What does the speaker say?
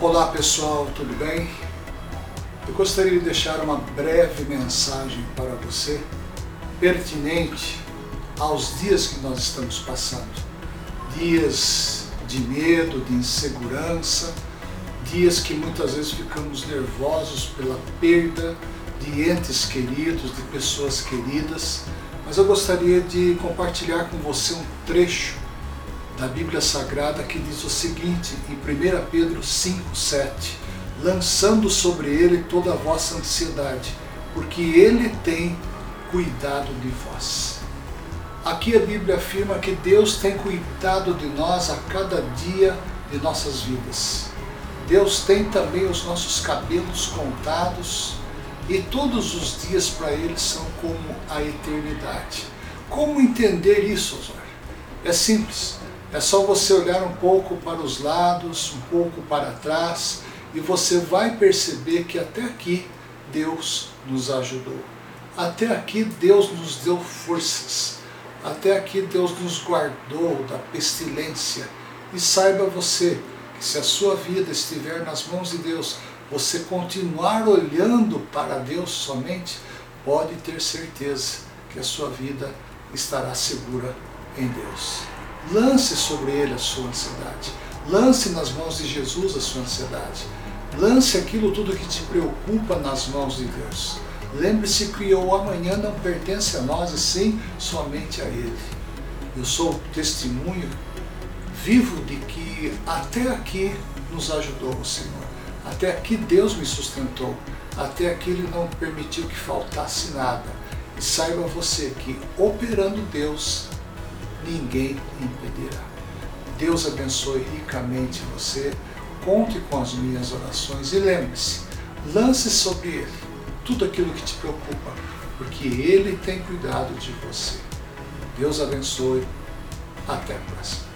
Olá pessoal, tudo bem? Eu gostaria de deixar uma breve mensagem para você, pertinente aos dias que nós estamos passando. Dias de medo, de insegurança, dias que muitas vezes ficamos nervosos pela perda de entes queridos, de pessoas queridas, mas eu gostaria de compartilhar com você um trecho da Bíblia Sagrada que diz o seguinte, em 1 Pedro 5, 7, lançando sobre ele toda a vossa ansiedade, porque ele tem cuidado de vós. Aqui a Bíblia afirma que Deus tem cuidado de nós a cada dia de nossas vidas. Deus tem também os nossos cabelos contados e todos os dias para Ele são como a eternidade. Como entender isso, Osório? É simples. É só você olhar um pouco para os lados, um pouco para trás, e você vai perceber que até aqui Deus nos ajudou. Até aqui Deus nos deu forças. Até aqui Deus nos guardou da pestilência. E saiba você que se a sua vida estiver nas mãos de Deus, você continuar olhando para Deus somente, pode ter certeza que a sua vida estará segura em Deus. Lance sobre ele a sua ansiedade. Lance nas mãos de Jesus a sua ansiedade. Lance aquilo tudo que te preocupa nas mãos de Deus. Lembre-se que o amanhã não pertence a nós, e sim somente a Ele. Eu sou testemunho vivo de que até aqui nos ajudou o Senhor. Até aqui Deus me sustentou. Até aqui Ele não permitiu que faltasse nada. E saiba você que operando Deus, ninguém impedirá. Deus abençoe ricamente você. Conte com as minhas orações e lembre-se, lance sobre Ele tudo aquilo que te preocupa, porque Ele tem cuidado de você. Deus abençoe. Até a próxima.